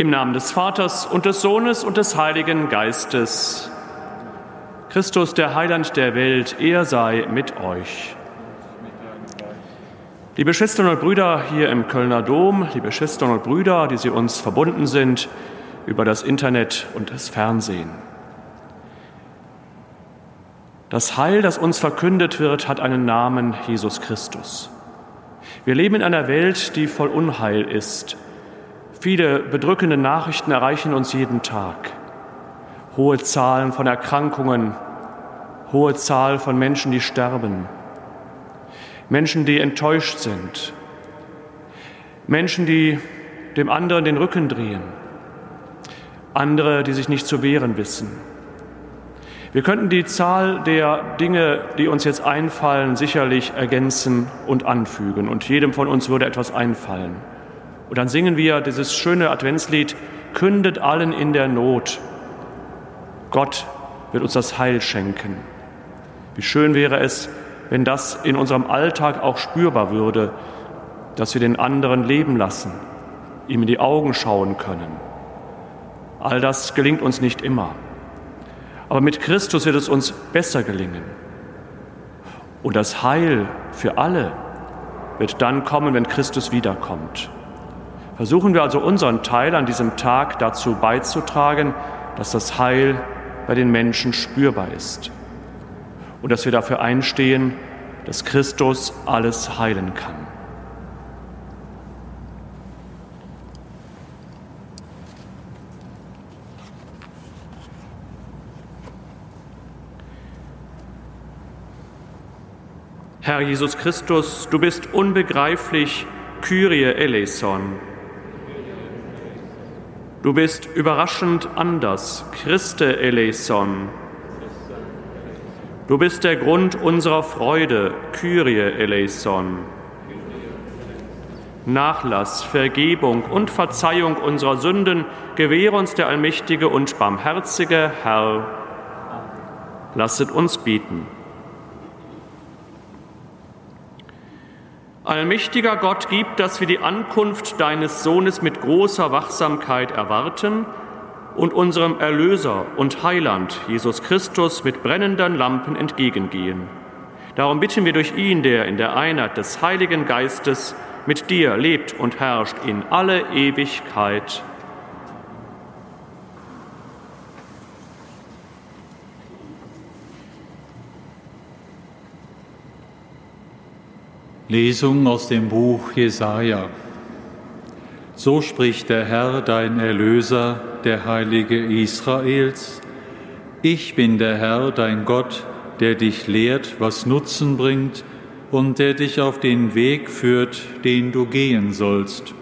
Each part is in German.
Im Namen des Vaters und des Sohnes und des Heiligen Geistes. Christus, der Heiland der Welt, er sei mit euch. Liebe Schwestern und Brüder hier im Kölner Dom, liebe Schwestern und Brüder, die Sie uns verbunden sind über das Internet und das Fernsehen. Das Heil, das uns verkündet wird, hat einen Namen, Jesus Christus. Wir leben in einer Welt, die voll Unheil ist. Viele bedrückende Nachrichten erreichen uns jeden Tag. Hohe Zahlen von Erkrankungen, hohe Zahl von Menschen, die sterben, Menschen, die enttäuscht sind, Menschen, die dem anderen den Rücken drehen, andere, die sich nicht zu wehren wissen. Wir könnten die Zahl der Dinge, die uns jetzt einfallen, sicherlich ergänzen und anfügen. Und jedem von uns würde etwas einfallen. Und dann singen wir dieses schöne Adventslied, kündet allen in der Not. Gott wird uns das Heil schenken. Wie schön wäre es, wenn das in unserem Alltag auch spürbar würde, dass wir den anderen leben lassen, ihm in die Augen schauen können. All das gelingt uns nicht immer. Aber mit Christus wird es uns besser gelingen. Und das Heil für alle wird dann kommen, wenn Christus wiederkommt. Versuchen wir also unseren Teil an diesem Tag dazu beizutragen, dass das Heil bei den Menschen spürbar ist und dass wir dafür einstehen, dass Christus alles heilen kann. Herr Jesus Christus, du bist unbegreiflich Kyrie eleison. Du bist überraschend anders, Christe eleison. Du bist der Grund unserer Freude, Kyrie eleison. Nachlass, Vergebung und Verzeihung unserer Sünden gewähre uns der allmächtige und barmherzige Herr. Lasset uns bieten. Allmächtiger Gott, gib, dass wir die Ankunft deines Sohnes mit großer Wachsamkeit erwarten und unserem Erlöser und Heiland, Jesus Christus, mit brennenden Lampen entgegengehen. Darum bitten wir durch ihn, der in der Einheit des Heiligen Geistes mit dir lebt und herrscht in alle Ewigkeit. Lesung aus dem Buch Jesaja. So spricht der Herr, dein Erlöser, der Heilige Israels. Ich bin der Herr, dein Gott, der dich lehrt, was Nutzen bringt und der dich auf den Weg führt, den du gehen sollst.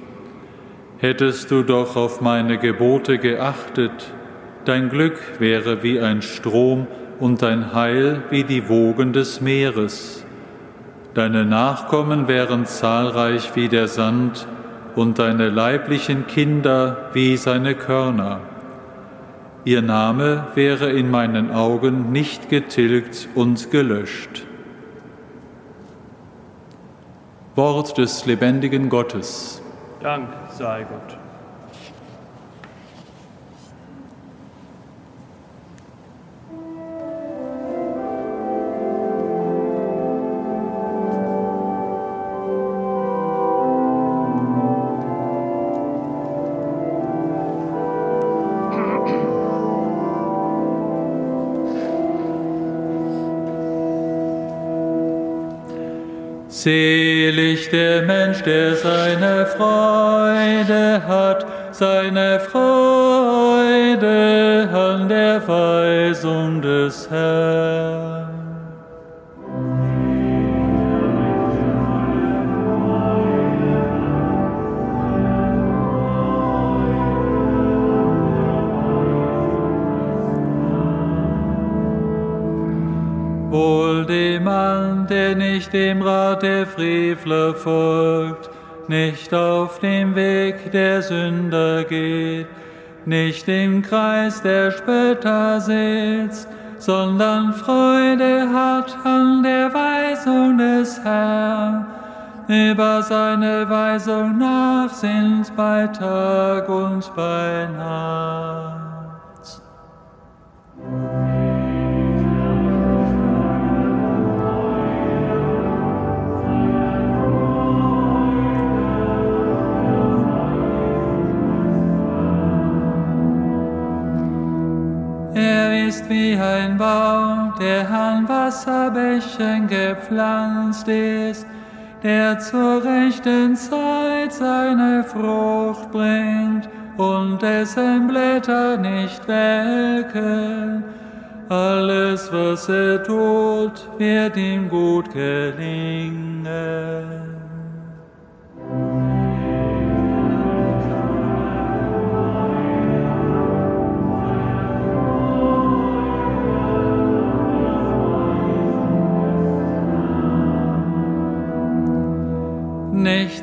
Hättest du doch auf meine Gebote geachtet, dein Glück wäre wie ein Strom und dein Heil wie die Wogen des Meeres. Deine Nachkommen wären zahlreich wie der Sand und deine leiblichen Kinder wie seine Körner. Ihr Name wäre in meinen Augen nicht getilgt und gelöscht. Wort des lebendigen Gottes. Dank sei Gott. Selig der Mensch, der seine Freude hat, seine Freude an der Weisung des Herrn. Der Frevler folgt, nicht auf dem Weg der Sünder geht, nicht im Kreis der Spötter sitzt, sondern Freude hat an der Weisung des Herrn über seine Weisung nach sind bei Tag und bei Nacht. Ist wie ein Baum, der an Wasserbächen gepflanzt ist, der zur rechten Zeit seine Frucht bringt und dessen Blätter nicht welken. Alles, was er tut, wird ihm gut gelingen.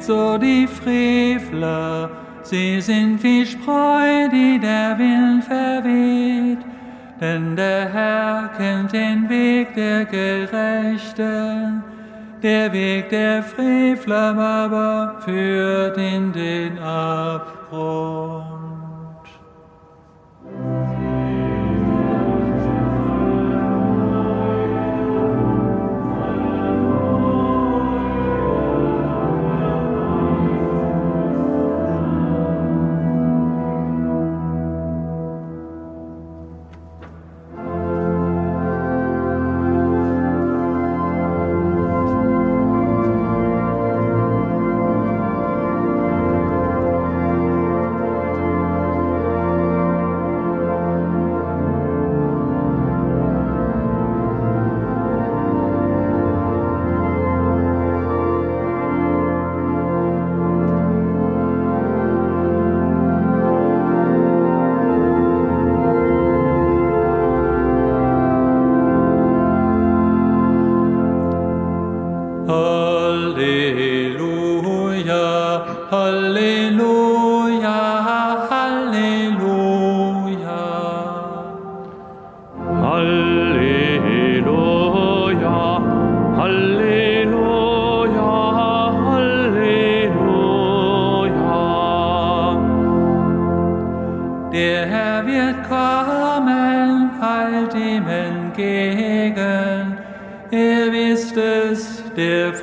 So die Frevler, sie sind wie Spreu, die der Wind verweht. Denn der Herr kennt den Weg der Gerechten, der Weg der Frevler aber führt in den Abgrund.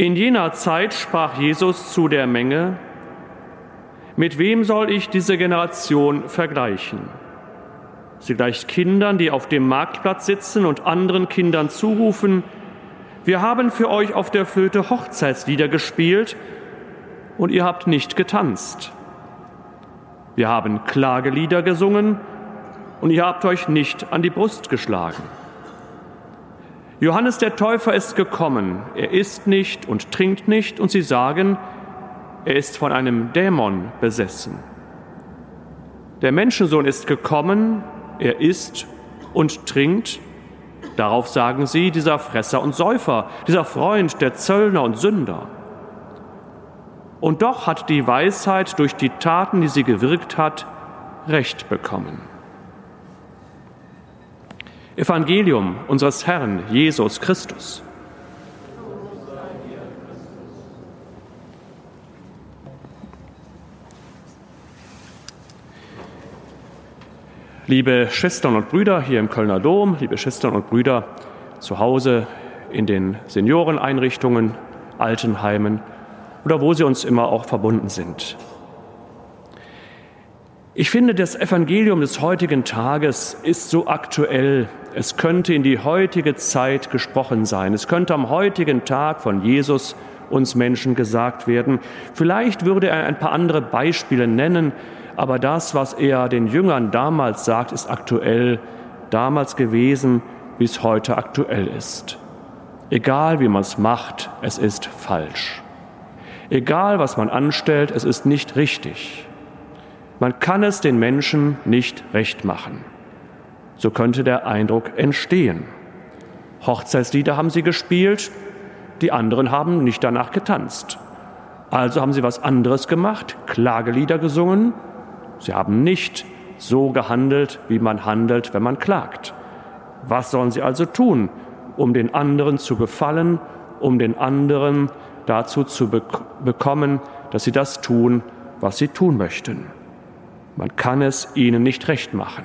In jener Zeit sprach Jesus zu der Menge, mit wem soll ich diese Generation vergleichen? Sie gleicht Kindern, die auf dem Marktplatz sitzen und anderen Kindern zurufen, wir haben für euch auf der Flöte Hochzeitslieder gespielt und ihr habt nicht getanzt. Wir haben Klagelieder gesungen und ihr habt euch nicht an die Brust geschlagen. Johannes der Täufer ist gekommen, er isst nicht und trinkt nicht und sie sagen, er ist von einem Dämon besessen. Der Menschensohn ist gekommen, er isst und trinkt. Darauf sagen sie, dieser Fresser und Säufer, dieser Freund der Zöllner und Sünder. Und doch hat die Weisheit durch die Taten, die sie gewirkt hat, Recht bekommen. Evangelium unseres Herrn Jesus Christus. Liebe Schwestern und Brüder hier im Kölner Dom, liebe Schwestern und Brüder zu Hause in den Senioreneinrichtungen, Altenheimen oder wo sie uns immer auch verbunden sind. Ich finde, das Evangelium des heutigen Tages ist so aktuell. Es könnte in die heutige Zeit gesprochen sein. Es könnte am heutigen Tag von Jesus uns Menschen gesagt werden. Vielleicht würde er ein paar andere Beispiele nennen, aber das, was er den Jüngern damals sagt, ist aktuell damals gewesen, wie es heute aktuell ist. Egal wie man es macht, es ist falsch. Egal, was man anstellt, es ist nicht richtig. Man kann es den Menschen nicht recht machen. So könnte der Eindruck entstehen. Hochzeitslieder haben sie gespielt, die anderen haben nicht danach getanzt. Also haben sie was anderes gemacht, Klagelieder gesungen. Sie haben nicht so gehandelt, wie man handelt, wenn man klagt. Was sollen sie also tun, um den anderen zu gefallen, um den anderen dazu zu be bekommen, dass sie das tun, was sie tun möchten? Man kann es ihnen nicht recht machen.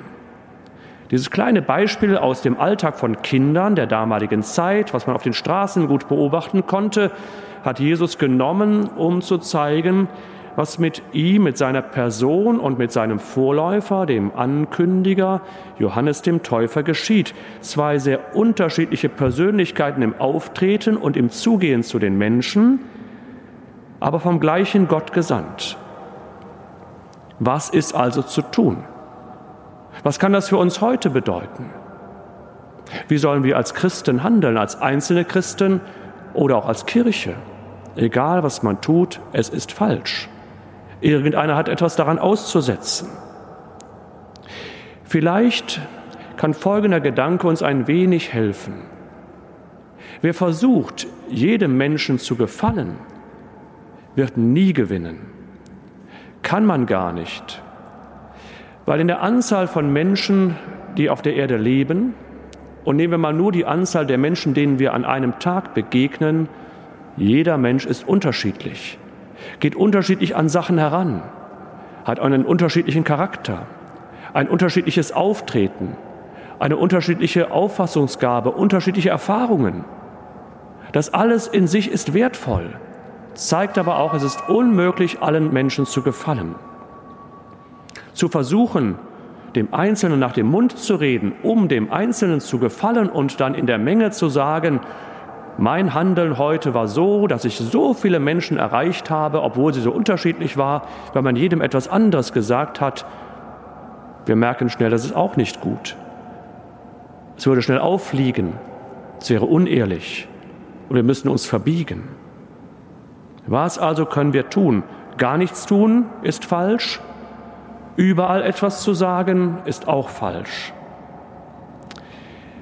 Dieses kleine Beispiel aus dem Alltag von Kindern der damaligen Zeit, was man auf den Straßen gut beobachten konnte, hat Jesus genommen, um zu zeigen, was mit ihm, mit seiner Person und mit seinem Vorläufer, dem Ankündiger Johannes dem Täufer geschieht. Zwei sehr unterschiedliche Persönlichkeiten im Auftreten und im Zugehen zu den Menschen, aber vom gleichen Gott gesandt. Was ist also zu tun? Was kann das für uns heute bedeuten? Wie sollen wir als Christen handeln, als einzelne Christen oder auch als Kirche? Egal, was man tut, es ist falsch. Irgendeiner hat etwas daran auszusetzen. Vielleicht kann folgender Gedanke uns ein wenig helfen. Wer versucht, jedem Menschen zu gefallen, wird nie gewinnen. Kann man gar nicht. Weil in der Anzahl von Menschen, die auf der Erde leben, und nehmen wir mal nur die Anzahl der Menschen, denen wir an einem Tag begegnen, jeder Mensch ist unterschiedlich, geht unterschiedlich an Sachen heran, hat einen unterschiedlichen Charakter, ein unterschiedliches Auftreten, eine unterschiedliche Auffassungsgabe, unterschiedliche Erfahrungen. Das alles in sich ist wertvoll, zeigt aber auch, es ist unmöglich, allen Menschen zu gefallen. Zu versuchen, dem Einzelnen nach dem Mund zu reden, um dem Einzelnen zu gefallen und dann in der Menge zu sagen, mein Handeln heute war so, dass ich so viele Menschen erreicht habe, obwohl sie so unterschiedlich war, weil man jedem etwas anderes gesagt hat. Wir merken schnell, das ist auch nicht gut. Es würde schnell auffliegen. Es wäre unehrlich. Und wir müssen uns verbiegen. Was also können wir tun? Gar nichts tun ist falsch. Überall etwas zu sagen ist auch falsch.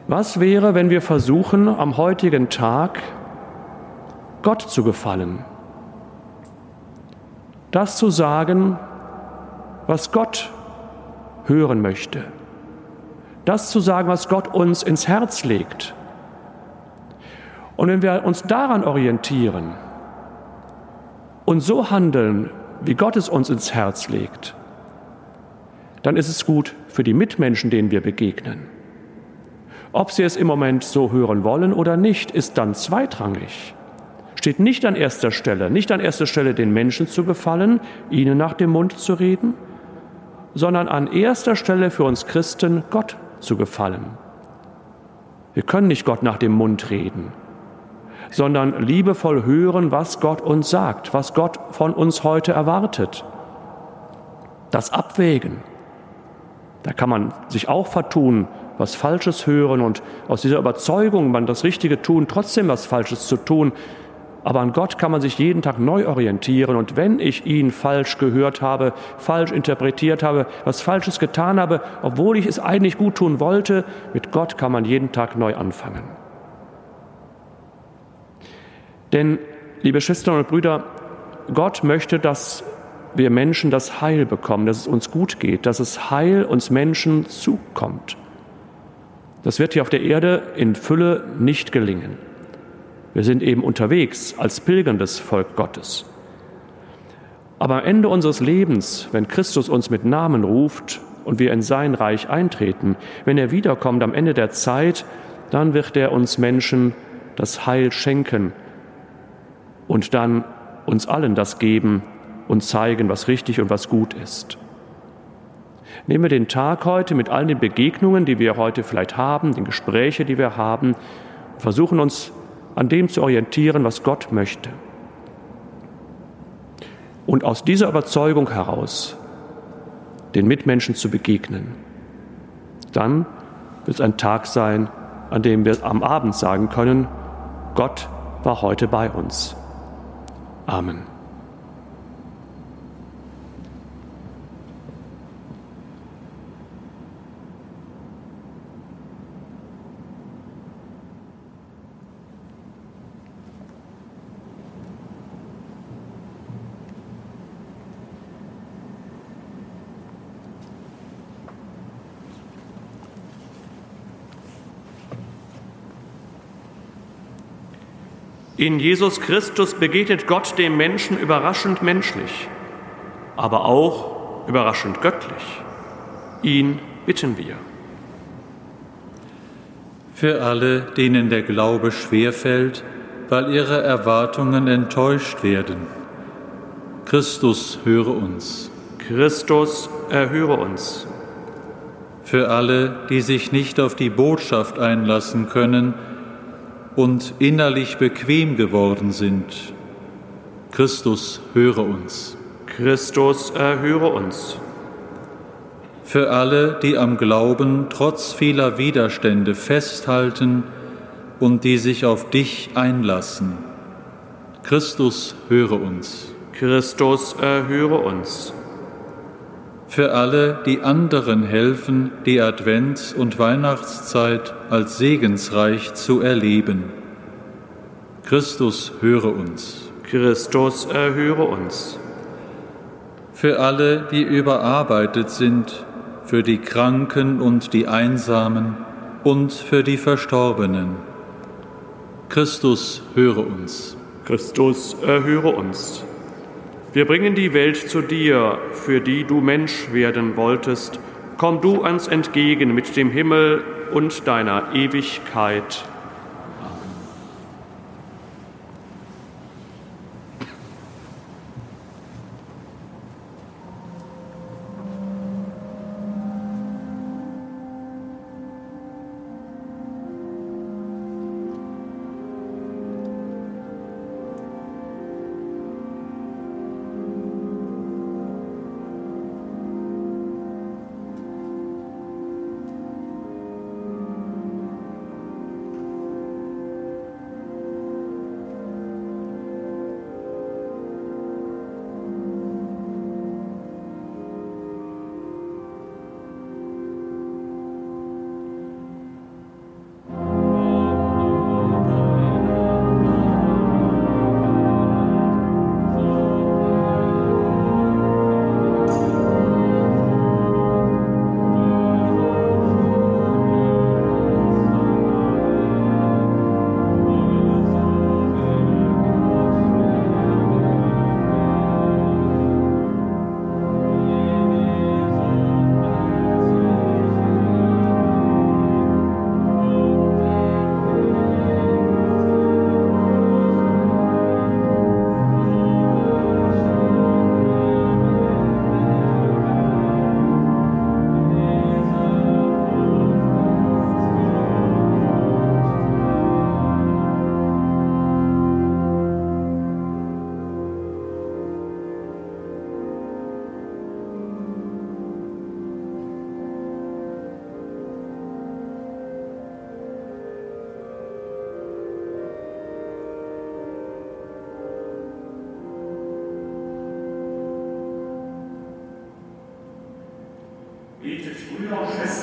Was wäre, wenn wir versuchen, am heutigen Tag Gott zu gefallen? Das zu sagen, was Gott hören möchte. Das zu sagen, was Gott uns ins Herz legt. Und wenn wir uns daran orientieren und so handeln, wie Gott es uns ins Herz legt, dann ist es gut für die Mitmenschen, denen wir begegnen. Ob sie es im Moment so hören wollen oder nicht, ist dann zweitrangig. Steht nicht an erster Stelle, nicht an erster Stelle den Menschen zu gefallen, ihnen nach dem Mund zu reden, sondern an erster Stelle für uns Christen Gott zu gefallen. Wir können nicht Gott nach dem Mund reden, sondern liebevoll hören, was Gott uns sagt, was Gott von uns heute erwartet. Das Abwägen. Da kann man sich auch vertun, was Falsches hören und aus dieser Überzeugung, man das Richtige tun, trotzdem was Falsches zu tun. Aber an Gott kann man sich jeden Tag neu orientieren. Und wenn ich ihn falsch gehört habe, falsch interpretiert habe, was Falsches getan habe, obwohl ich es eigentlich gut tun wollte, mit Gott kann man jeden Tag neu anfangen. Denn, liebe Schwestern und Brüder, Gott möchte, dass wir Menschen das Heil bekommen, dass es uns gut geht, dass es Heil uns Menschen zukommt. Das wird hier auf der Erde in Fülle nicht gelingen. Wir sind eben unterwegs als pilgerndes Volk Gottes. Aber am Ende unseres Lebens, wenn Christus uns mit Namen ruft und wir in sein Reich eintreten, wenn er wiederkommt am Ende der Zeit, dann wird er uns Menschen das Heil schenken und dann uns allen das geben und zeigen, was richtig und was gut ist. Nehmen wir den Tag heute mit all den Begegnungen, die wir heute vielleicht haben, den Gesprächen, die wir haben, versuchen uns an dem zu orientieren, was Gott möchte. Und aus dieser Überzeugung heraus den Mitmenschen zu begegnen. Dann wird es ein Tag sein, an dem wir am Abend sagen können, Gott war heute bei uns. Amen. In Jesus Christus begegnet Gott dem Menschen überraschend menschlich, aber auch überraschend göttlich. Ihn bitten wir. Für alle, denen der Glaube schwerfällt, weil ihre Erwartungen enttäuscht werden. Christus, höre uns. Christus, erhöre uns. Für alle, die sich nicht auf die Botschaft einlassen können und innerlich bequem geworden sind. Christus, höre uns. Christus, erhöre uns. Für alle, die am Glauben trotz vieler Widerstände festhalten und die sich auf dich einlassen. Christus, höre uns. Christus, erhöre uns. Für alle, die anderen helfen, die Advents- und Weihnachtszeit als segensreich zu erleben. Christus, höre uns. Christus, erhöre uns. Für alle, die überarbeitet sind, für die Kranken und die Einsamen und für die Verstorbenen. Christus, höre uns. Christus, erhöre uns. Wir bringen die Welt zu dir, für die du Mensch werden wolltest. Komm du uns entgegen mit dem Himmel und deiner Ewigkeit.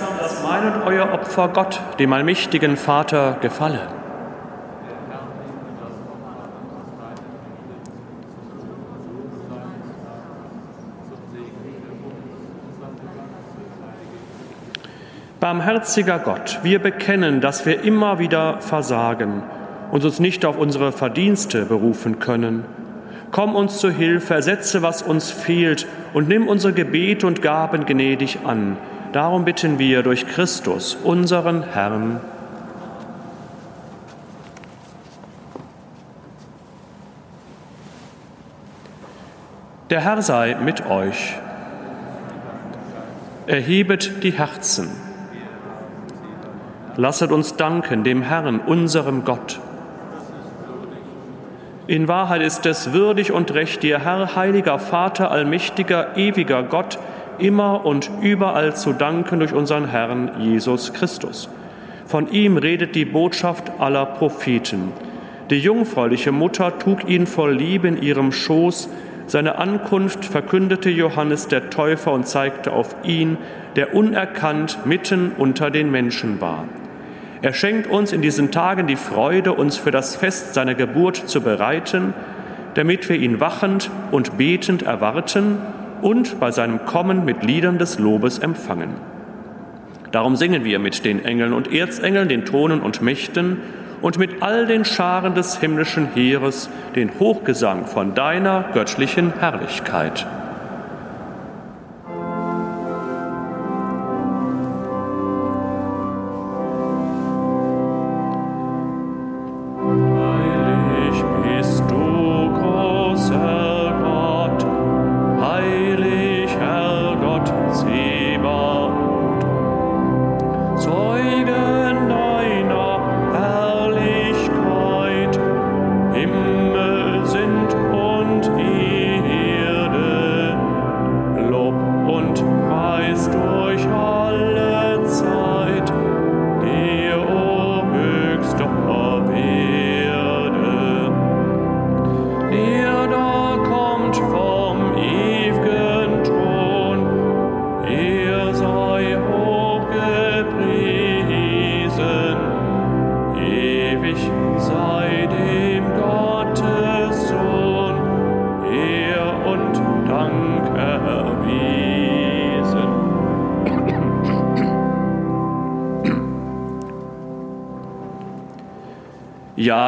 Schwestern, dass mein und euer Opfer Gott, dem allmächtigen Vater, gefalle. Barmherziger Gott, wir bekennen, dass wir immer wieder versagen und uns nicht auf unsere Verdienste berufen können. Komm uns zu Hilfe, ersetze, was uns fehlt und nimm unsere Gebete und Gaben gnädig an. Darum bitten wir durch Christus, unseren Herrn. Der Herr sei mit euch. Erhebet die Herzen. Lasset uns danken dem Herrn, unserem Gott. In Wahrheit ist es würdig und recht, dir, Herr, heiliger Vater, allmächtiger, ewiger Gott, immer und überall zu danken durch unseren Herrn Jesus Christus. Von ihm redet die Botschaft aller Propheten. Die jungfräuliche Mutter trug ihn voll Liebe in ihrem Schoß. Seine Ankunft verkündete Johannes der Täufer und zeigte auf ihn, der unerkannt mitten unter den Menschen war. Er schenkt uns in diesen Tagen die Freude, uns für das Fest seiner Geburt zu bereiten, damit wir ihn wachend und betend erwarten und bei seinem Kommen mit Liedern des Lobes empfangen. Darum singen wir mit den Engeln und Erzengeln, den Thronen und Mächten und mit all den Scharen des himmlischen Heeres den Hochgesang von deiner göttlichen Herrlichkeit.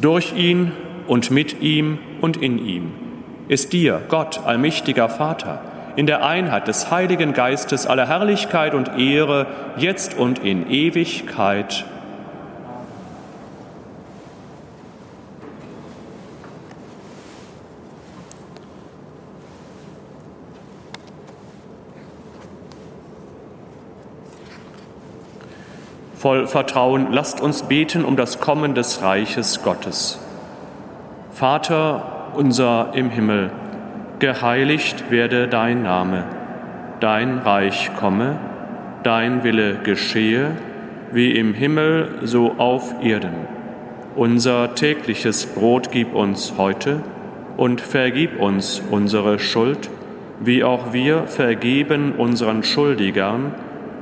Durch ihn und mit ihm und in ihm ist dir, Gott, allmächtiger Vater, in der Einheit des Heiligen Geistes aller Herrlichkeit und Ehre, jetzt und in Ewigkeit. Voll Vertrauen lasst uns beten um das Kommen des Reiches Gottes. Vater unser im Himmel, geheiligt werde dein Name, dein Reich komme, dein Wille geschehe, wie im Himmel so auf Erden. Unser tägliches Brot gib uns heute und vergib uns unsere Schuld, wie auch wir vergeben unseren Schuldigern,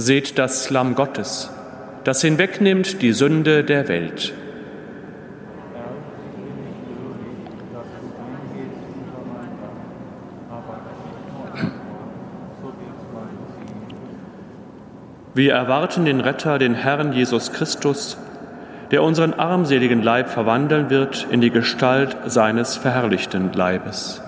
Seht das Lamm Gottes, das hinwegnimmt die Sünde der Welt. Wir erwarten den Retter, den Herrn Jesus Christus, der unseren armseligen Leib verwandeln wird in die Gestalt seines verherrlichten Leibes.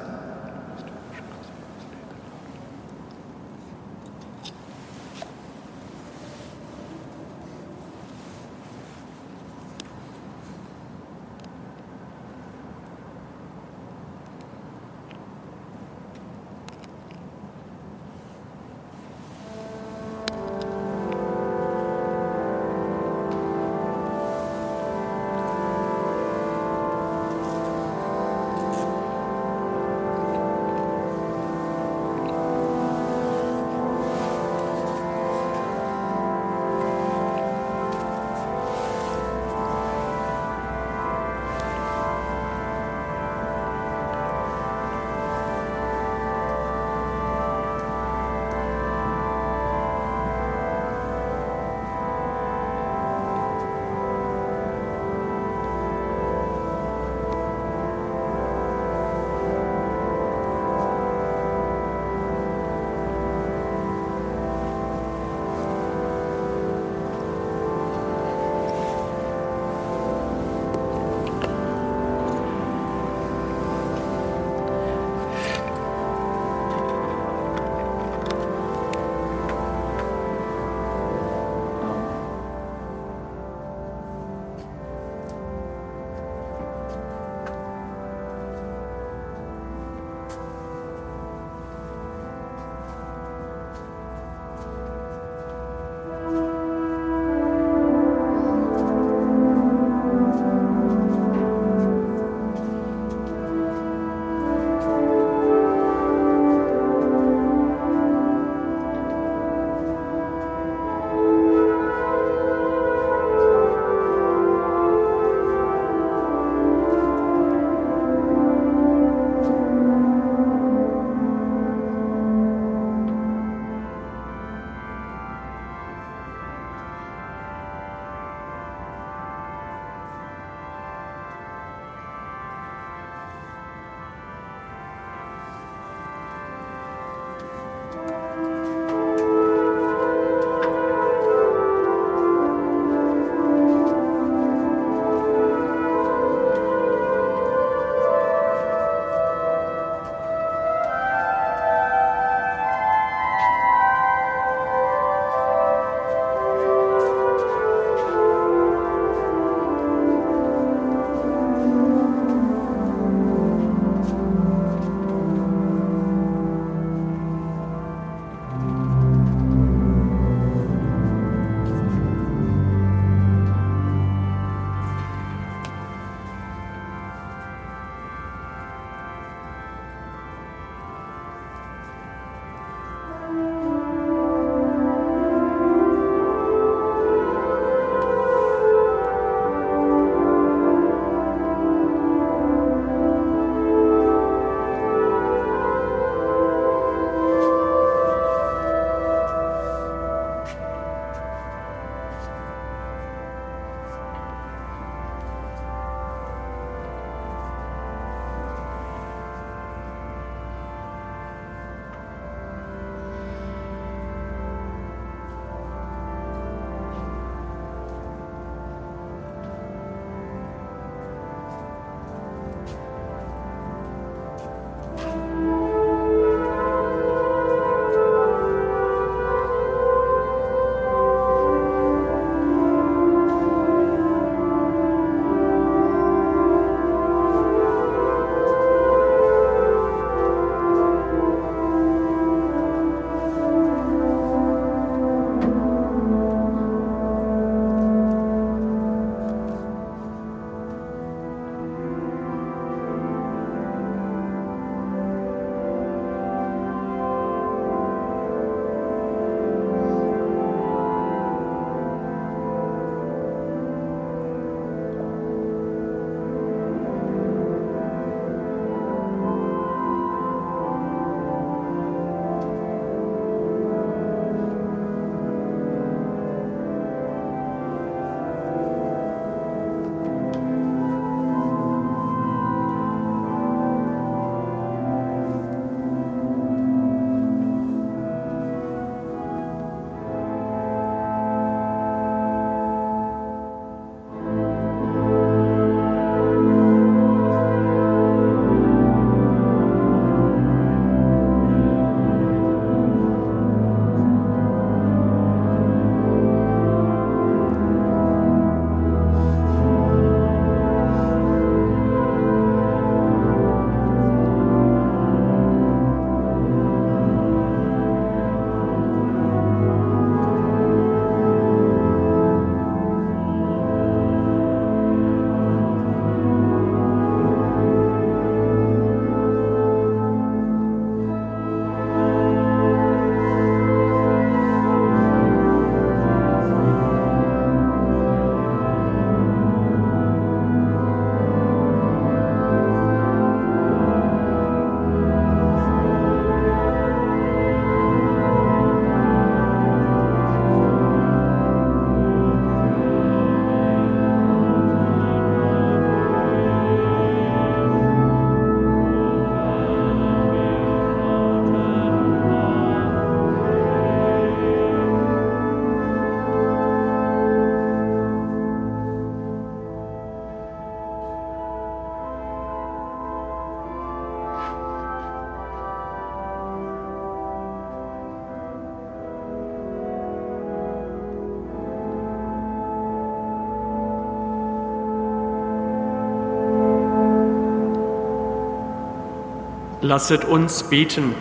Lasset uns beten.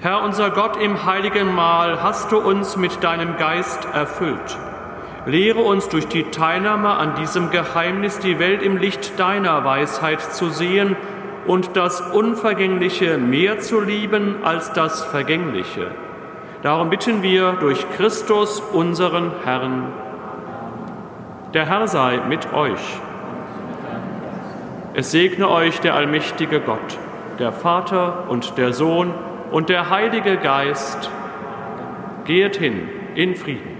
Herr unser Gott, im heiligen Mahl hast du uns mit deinem Geist erfüllt. Lehre uns durch die Teilnahme an diesem Geheimnis die Welt im Licht deiner Weisheit zu sehen und das Unvergängliche mehr zu lieben als das Vergängliche. Darum bitten wir durch Christus, unseren Herrn. Der Herr sei mit euch. Es segne euch der allmächtige Gott, der Vater und der Sohn und der Heilige Geist. Geht hin in Frieden.